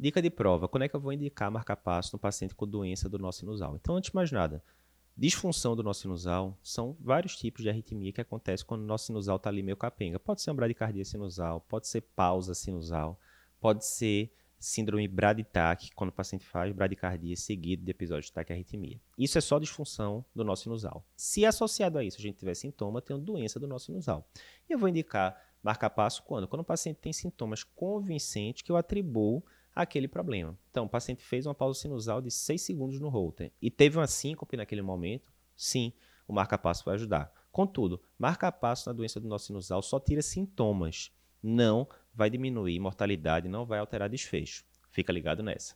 Dica de prova: quando é que eu vou indicar marca-passo no paciente com doença do nó sinusal? Então, antes de mais nada, disfunção do nó sinusal são vários tipos de arritmia que acontece quando o nó sinusal está ali meio capenga. Pode ser uma bradicardia sinusal, pode ser pausa sinusal, pode ser síndrome braditaque, quando o paciente faz bradicardia seguido de episódio de taquiarritmia. Isso é só disfunção do nó sinusal. Se associado a isso a gente tiver sintoma, tem uma doença do nó sinusal. E eu vou indicar marca-passo quando? Quando o paciente tem sintomas convincentes que eu atribuo aquele problema. Então, o paciente fez uma pausa sinusal de 6 segundos no Holter e teve uma síncope naquele momento, sim, o marca-passo vai ajudar. Contudo, marca-passo na doença do nó sinusal só tira sintomas, não vai diminuir mortalidade, não vai alterar desfecho. Fica ligado nessa.